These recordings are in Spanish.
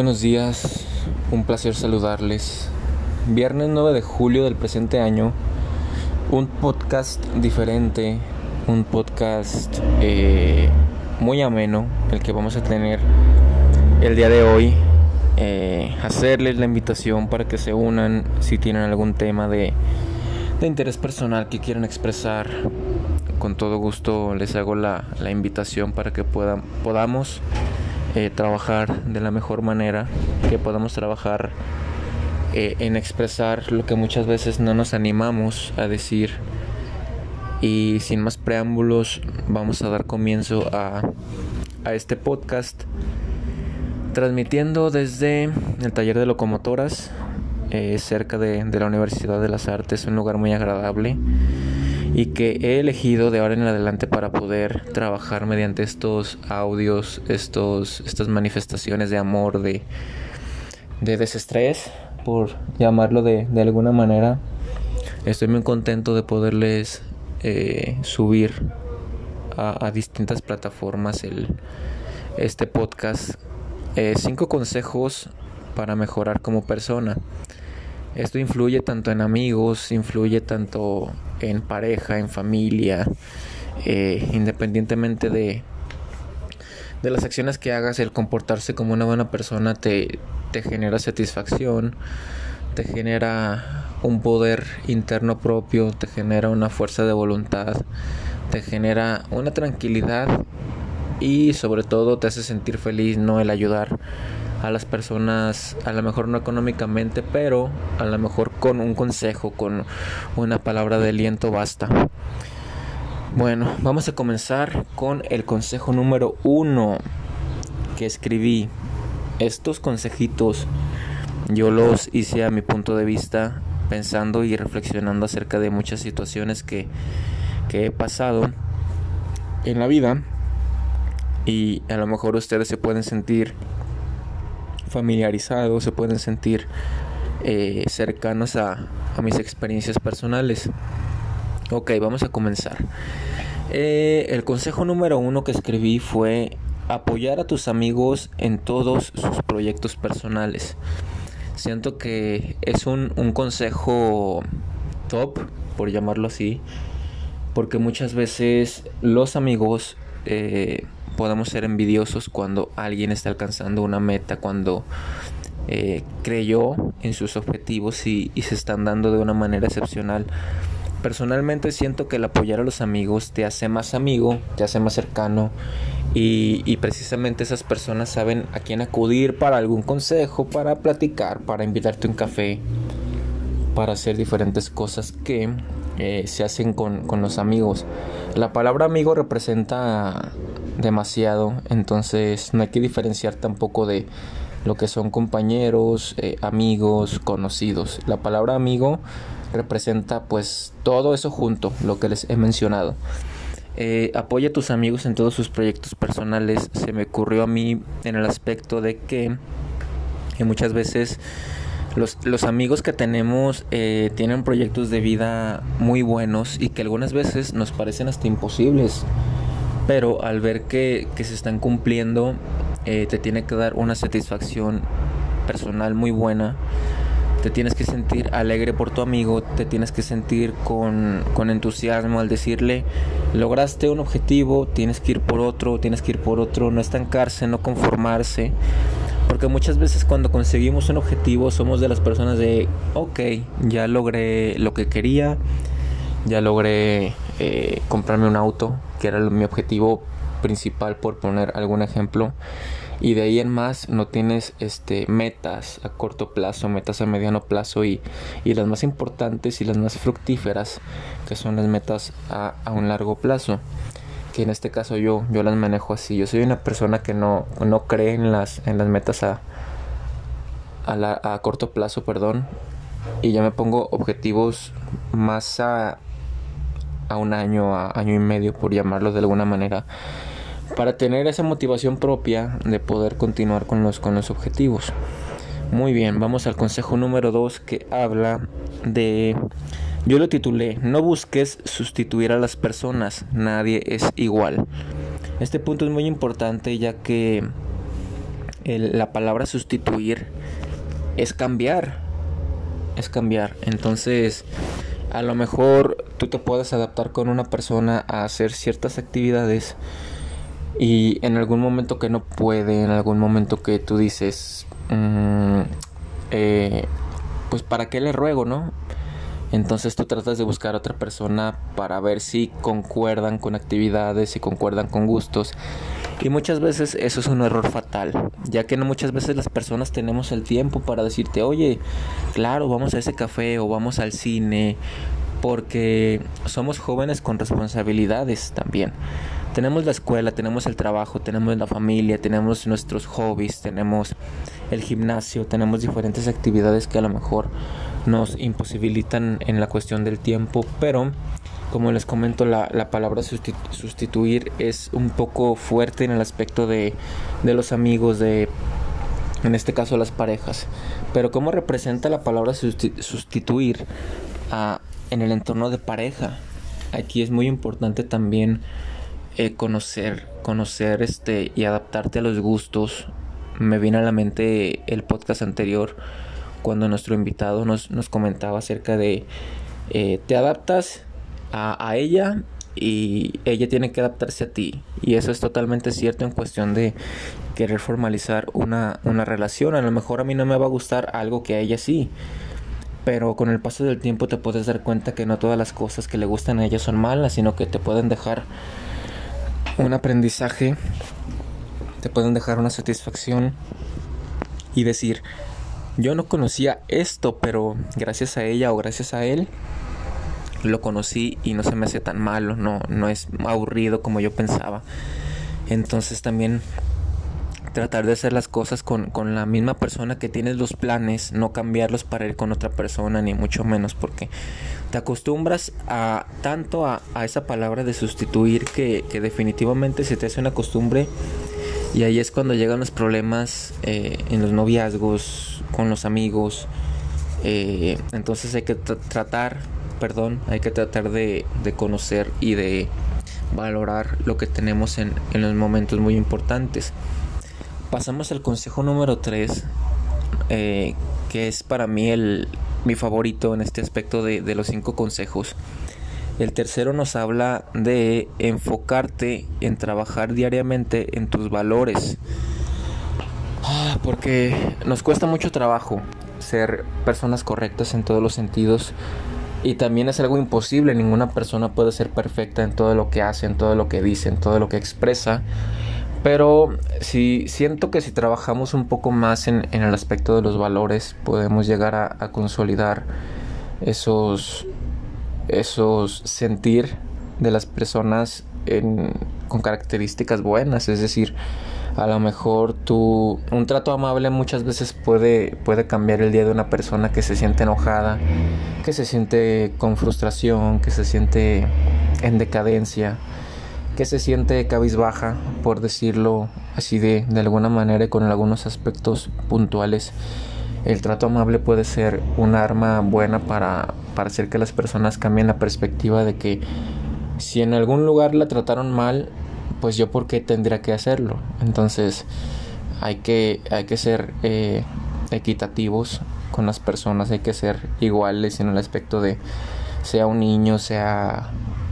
buenos días, un placer saludarles. Viernes 9 de julio del presente año, un podcast diferente, un podcast eh, muy ameno, el que vamos a tener el día de hoy. Eh, hacerles la invitación para que se unan si tienen algún tema de, de interés personal que quieran expresar. Con todo gusto les hago la, la invitación para que puedan, podamos eh, trabajar de la mejor manera, que podamos trabajar eh, en expresar lo que muchas veces no nos animamos a decir. Y sin más preámbulos, vamos a dar comienzo a, a este podcast, transmitiendo desde el taller de locomotoras, eh, cerca de, de la Universidad de las Artes, un lugar muy agradable y que he elegido de ahora en adelante para poder trabajar mediante estos audios, estos, estas manifestaciones de amor, de, de desestrés, por llamarlo de, de alguna manera. Estoy muy contento de poderles eh, subir a, distintas plataformas el, este podcast. Eh, cinco consejos para mejorar como persona. Esto influye tanto en amigos, influye tanto en pareja, en familia, eh, independientemente de, de las acciones que hagas, el comportarse como una buena persona te, te genera satisfacción, te genera un poder interno propio, te genera una fuerza de voluntad, te genera una tranquilidad y sobre todo te hace sentir feliz, ¿no? El ayudar a las personas, a lo mejor no económicamente, pero a lo mejor con un consejo, con una palabra de aliento basta. Bueno, vamos a comenzar con el consejo número uno que escribí. Estos consejitos yo los hice a mi punto de vista pensando y reflexionando acerca de muchas situaciones que, que he pasado en la vida y a lo mejor ustedes se pueden sentir familiarizados, se pueden sentir eh, cercanos a, mis experiencias personales. Ok, vamos a comenzar. Eh, el consejo número uno que escribí fue apoyar a tus amigos en todos sus proyectos personales. Siento que es un, un consejo top, por llamarlo así, porque muchas veces los amigos eh, podemos ser envidiosos cuando alguien está alcanzando una meta, cuando eh, creyó en sus objetivos y, se están dando de una manera excepcional. Personalmente siento que el apoyar a los amigos te hace más amigo, te hace más cercano y, y precisamente esas personas saben a quién acudir para algún consejo, para platicar, para invitarte a un café, para hacer diferentes cosas que eh, se hacen con, con, los amigos. La palabra amigo representa demasiado, entonces no hay que diferenciar tampoco de lo que son compañeros, eh, amigos, conocidos. La palabra amigo representa pues todo eso junto, lo que les he mencionado. Eh, apoya a tus amigos en todos sus proyectos personales. Se me ocurrió a mí en el aspecto de que, que muchas veces los, amigos que tenemos eh, tienen proyectos de vida muy buenos y que algunas veces nos parecen hasta imposibles. Pero al ver que, se están cumpliendo, eh, te tiene que dar una satisfacción personal muy buena. Te tienes que sentir alegre por tu amigo, te tienes que sentir con entusiasmo al decirle, lograste un objetivo, tienes que ir por otro, tienes que ir por otro, no estancarse, no conformarse. Porque muchas veces cuando conseguimos un objetivo somos de las personas de, ok, ya logré lo que quería, ya logré eh, comprarme un auto, que era mi objetivo principal por poner algún ejemplo. Y de ahí en más no tienes este, metas a corto plazo, metas a mediano plazo y, y las más importantes y las más fructíferas, que son las metas a, a un largo plazo que en este caso yo, yo las manejo así. Yo soy una persona que no, no cree en las, en las metas a, a, la, a corto plazo, perdón. Y yo me pongo objetivos más a, a un año, a año y medio, por llamarlo de alguna manera. Para tener esa motivación propia de poder continuar con los, con los objetivos. Muy bien, vamos al consejo número 2 que habla de yo lo titulé No busques sustituir a las personas, nadie es igual. Este punto es muy importante ya que la palabra sustituir es cambiar. Es cambiar. Entonces, a lo mejor tú te puedes adaptar con una persona a hacer ciertas actividades y en algún momento que no puede, en algún momento que tú dices, mm, eh, pues para qué le ruego, ¿no? Entonces tú tratas de buscar a otra persona para ver si concuerdan con actividades, si concuerdan con gustos. Y muchas veces eso es un error fatal, ya que no muchas veces las personas tenemos el tiempo para decirte, oye, claro, vamos a ese café o vamos al cine, porque somos jóvenes con responsabilidades también. Tenemos la escuela, tenemos el trabajo, tenemos la familia, tenemos nuestros hobbies, tenemos el gimnasio, tenemos diferentes actividades que a lo mejor nos imposibilitan en la cuestión del tiempo, pero como les comento, la, la palabra sustituir es un poco fuerte en el aspecto de, de los amigos, de en este caso las parejas. Pero ¿cómo representa la palabra sustituir en el entorno de pareja? Aquí es muy importante también eh, conocer, conocer este y adaptarte a los gustos. Me viene a la mente el podcast anterior cuando nuestro invitado nos, nos comentaba acerca de eh, te adaptas a, ella y ella tiene que adaptarse a ti. Y eso es totalmente cierto en cuestión de querer formalizar una, una relación. A lo mejor a mí no me va a gustar algo que a ella sí. Pero con el paso del tiempo te puedes dar cuenta que no todas las cosas que le gustan a ella son malas, sino que te pueden dejar un aprendizaje, te pueden dejar una satisfacción y decir, yo no conocía esto, pero gracias a ella o gracias a él lo conocí y no se me hace tan malo, no, no es aburrido como yo pensaba. Entonces también tratar de hacer las cosas con, con, la misma persona que tienes los planes, no cambiarlos para ir con otra persona, ni mucho menos, porque te acostumbras a tanto a, a esa palabra de sustituir que, que, definitivamente se te hace una costumbre y ahí es cuando llegan los problemas eh, en los noviazgos, con los amigos. Eh, entonces hay que tratar perdón, hay que tratar de, conocer y de valorar lo que tenemos en, los momentos muy importantes. Pasamos al consejo número 3, eh, que es para mí el, mi favorito en este aspecto de, de los cinco consejos. El tercero nos habla de enfocarte en trabajar diariamente en tus valores. Ah, porque nos cuesta mucho trabajo ser personas correctas en todos los sentidos y también es algo imposible, ninguna persona puede ser perfecta en todo lo que hace, en todo lo que dice, en todo lo que expresa. Pero si siento que si trabajamos un poco más en, el aspecto de los valores, podemos llegar a, consolidar esos, esos sentir de las personas con características buenas. Es decir, a lo mejor tú un trato amable muchas veces puede puede cambiar el día de una persona que se siente enojada, que se siente con frustración, que se siente en decadencia, que se siente cabizbaja, por decirlo así de, de alguna manera y con algunos aspectos puntuales. El trato amable puede ser un arma buena para, para hacer que las personas cambien la perspectiva de que si en algún lugar la trataron mal, pues yo por qué tendría que hacerlo. Entonces hay que, hay que ser eh, equitativos con las personas, hay que ser iguales en el aspecto de sea un niño, sea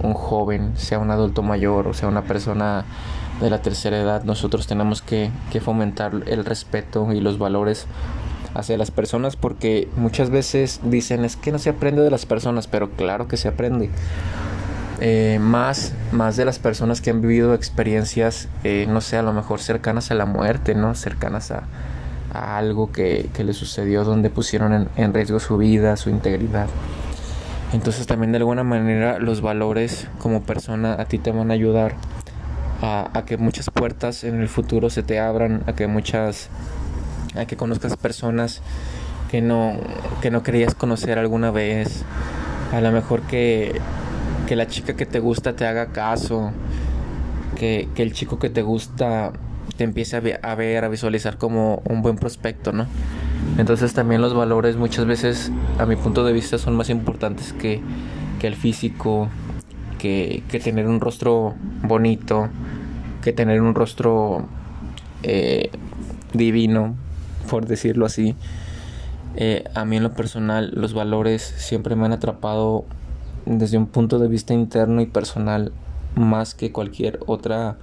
un joven, sea un adulto mayor o sea una persona de la tercera edad, nosotros tenemos que, que fomentar el respeto y los valores hacia las personas porque muchas veces dicen es que no se aprende de las personas, pero claro que se aprende. Eh, más, más de las personas que han vivido experiencias, eh, no sé, a lo mejor cercanas a la muerte, ¿no? Cercanas a, algo que, que les sucedió donde pusieron en, riesgo su vida, su integridad. Entonces también de alguna manera los valores como persona a ti te van a ayudar a, que muchas puertas en el futuro se te abran, a que muchas, a que conozcas personas que no, que no querías conocer alguna vez, a lo mejor que que la chica que te gusta te haga caso, que, el chico que te gusta te empiece a, ver, a visualizar como un buen prospecto, ¿no? Entonces también los valores muchas veces, a mi punto de vista, son más importantes que, el físico, que, tener un rostro bonito, que tener un rostro eh, divino, por decirlo así. Eh, a mí en lo personal los valores siempre me han atrapado desde un punto de vista interno y personal más que cualquier otra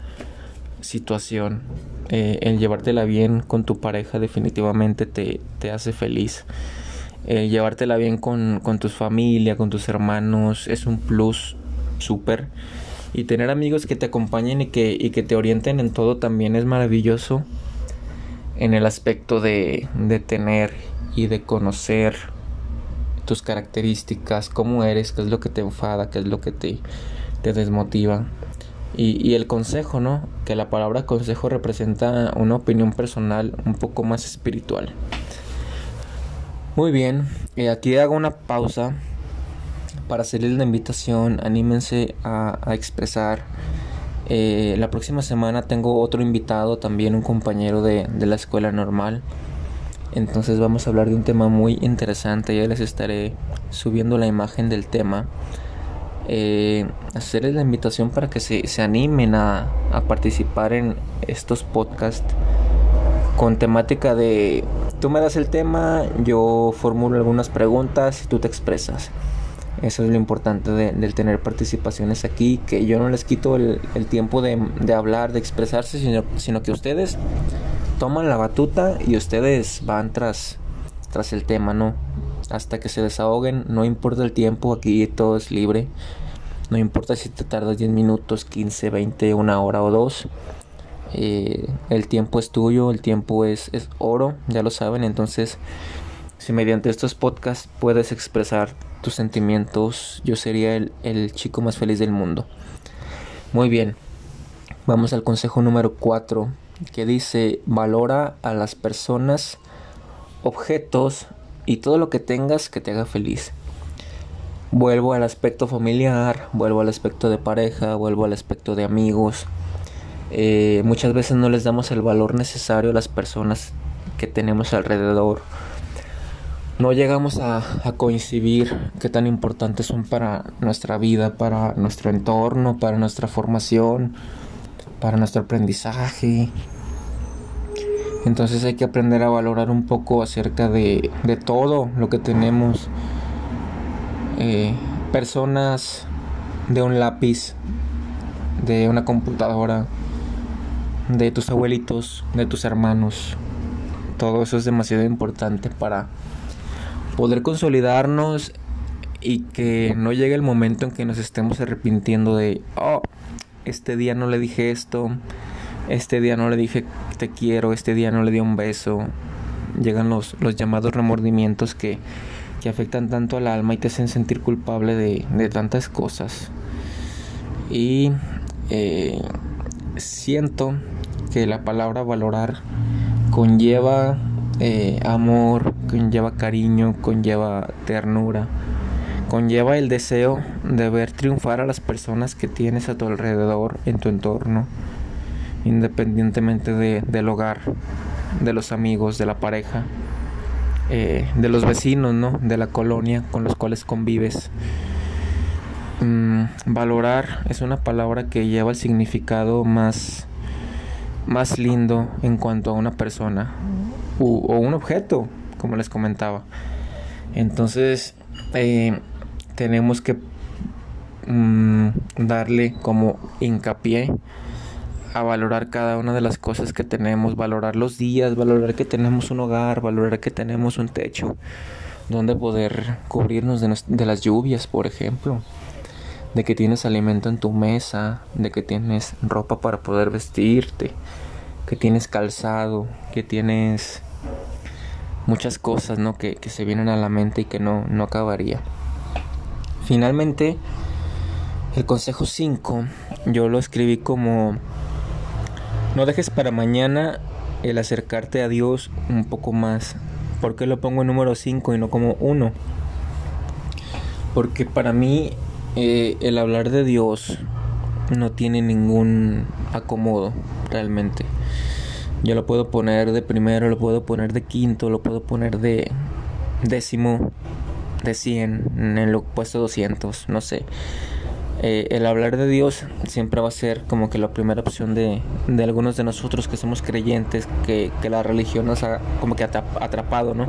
situación. Eh, el llevártela bien con tu pareja definitivamente te, te hace feliz. Eh, llevártela bien con, con tu familia, con tus hermanos, es un plus súper. Y tener amigos que te acompañen y que, y que te orienten en todo también es maravilloso. En el aspecto de, de tener y de conocer tus características, cómo eres, qué es lo que te enfada, qué es lo que te, te desmotiva. Y, y, el consejo, ¿no? Que la palabra consejo representa una opinión personal un poco más espiritual. Muy bien, y aquí hago una pausa para hacerles la invitación. Anímense a, a expresar. Eh, la próxima semana tengo otro invitado, también un compañero de, la escuela normal. Entonces vamos a hablar de un tema muy interesante. Ya les estaré subiendo la imagen del tema. Eh, hacerles la invitación para que se, se animen a, a, participar en estos podcasts con temática de tú me das el tema, yo formulo algunas preguntas y tú te expresas. Eso es lo importante de, del tener participaciones aquí, que yo no les quito el, tiempo de, de, hablar, de expresarse, sino, sino que ustedes toman la batuta y ustedes van tras, tras el tema, ¿no? Hasta que se desahoguen, no importa el tiempo, aquí todo es libre. No importa si te tardas 10 minutos, 15, 20, una hora o dos. Eh, el tiempo es tuyo, el tiempo es, es oro, ya lo saben. Entonces, si mediante estos podcasts puedes expresar tus sentimientos, yo sería el, el chico más feliz del mundo. Muy bien, vamos al consejo número 4 que dice valora a las personas, objetos y todo lo que tengas que te haga feliz. Vuelvo al aspecto familiar, vuelvo al aspecto de pareja, vuelvo al aspecto de amigos. Eh, muchas veces no les damos el valor necesario a las personas que tenemos alrededor. No llegamos a, a coincidir qué tan importantes son para nuestra vida, para nuestro entorno, para nuestra formación, para nuestro aprendizaje. Entonces hay que aprender a valorar un poco acerca de, de todo lo que tenemos. Eh, personas de un lápiz, de una computadora, de tus abuelitos, de tus hermanos. Todo eso es demasiado importante para poder consolidarnos y que no llegue el momento en que nos estemos arrepintiendo de, oh, este día no le dije esto, este día no le dije te quiero, este día no le di un beso. Llegan los, los llamados remordimientos que, que afectan tanto al alma y te hacen sentir culpable de, de tantas cosas. Y eh, siento que la palabra valorar conlleva eh, amor, conlleva cariño, conlleva ternura conlleva el deseo de ver triunfar a las personas que tienes a tu alrededor, en tu entorno, independientemente de, del hogar, de los amigos, de la pareja, eh, de los vecinos, ¿no? De la colonia con los cuales convives. Mm, valorar es una palabra que lleva el significado más, más lindo en cuanto a una persona o un objeto, como les comentaba. Entonces, eh, tenemos que mmm, darle como hincapié a valorar cada una de las cosas que tenemos, valorar los días, valorar que tenemos un hogar, valorar que tenemos un techo donde poder cubrirnos de las lluvias, por ejemplo, de que tienes alimento en tu mesa, de que tienes ropa para poder vestirte, que tienes calzado, que tienes muchas cosas ¿no? que, que se vienen a la mente y que no, no acabaría. Finalmente, el consejo 5 yo lo escribí como no dejes para mañana el acercarte a Dios un poco más. ¿Por qué lo pongo en número 5 y no como 1? Porque para mí eh, el hablar de Dios no tiene ningún acomodo realmente. Yo lo puedo poner de primero, lo puedo poner de quinto, lo puedo poner de décimo, de 100, en el puesto 200, no sé. eh, el hablar de Dios siempre va a ser como que la primera opción de, de algunos de nosotros que somos creyentes, que, que, la religión nos ha como que atrapado, ¿no?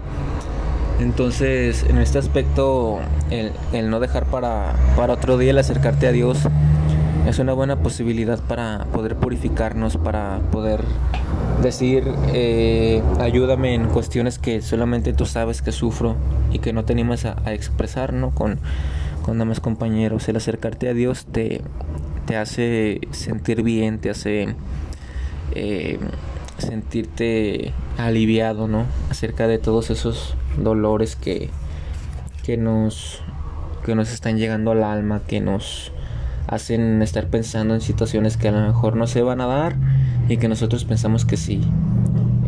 Entonces, en este aspecto, el, el no dejar para, para otro día el acercarte a Dios es una buena posibilidad para poder purificarnos, para poder decir, eh, ayúdame en cuestiones que solamente tú sabes que sufro y que no te animas a, expresar, ¿no? Con, con demás compañeros. El acercarte a Dios te, te hace sentir bien, te hace eh, sentirte aliviado, ¿no? Acerca de todos esos dolores que, que nos que nos están llegando al alma, que nos hacen estar pensando en situaciones que a lo mejor no se van a dar y que nosotros pensamos que sí.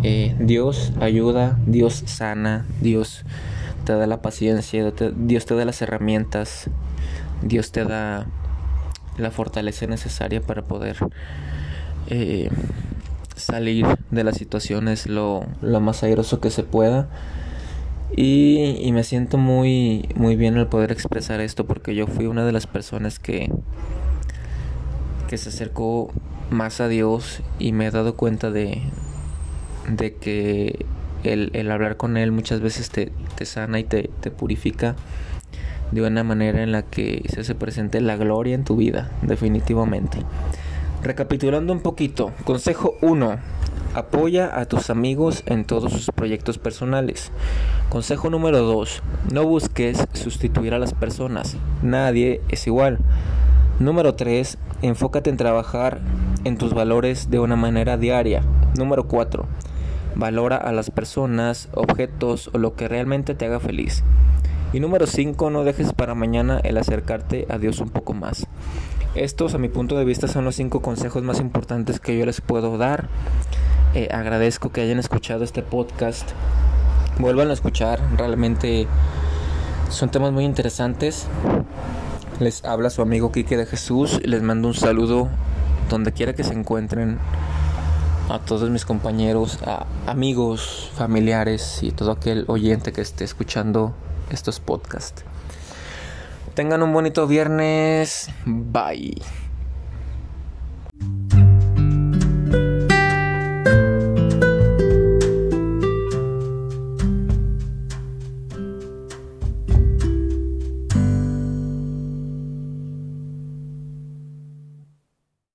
Eh, Dios ayuda, Dios sana, Dios te da la paciencia, Dios te da las herramientas, Dios te da la fortaleza necesaria para poder eh, salir de las situaciones lo, lo más airoso que se pueda. Y, me siento muy, muy bien el poder expresar esto porque yo fui una de las personas que, que se acercó más a Dios y me he dado cuenta de, de que el, el hablar con Él muchas veces te, te sana y te, te, purifica de una manera en la que se hace presente la gloria en tu vida, definitivamente. Recapitulando un poquito, consejo 1. Apoya a tus amigos en todos sus proyectos personales. Consejo número 2. No busques sustituir a las personas. Nadie es igual. Número 3. Enfócate en trabajar en tus valores de una manera diaria. Número 4. Valora a las personas, objetos o lo que realmente te haga feliz. Y número 5. No dejes para mañana el acercarte a Dios un poco más. Estos a mi punto de vista son los 5 consejos más importantes que yo les puedo dar. Eh, agradezco que hayan escuchado este podcast. Vuelvan a escuchar, realmente son temas muy interesantes. Les habla su amigo Quique de Jesús. Les mando un saludo donde quiera que se encuentren. A todos mis compañeros, amigos, familiares y todo aquel oyente que esté escuchando estos podcasts. Tengan un bonito viernes. Bye.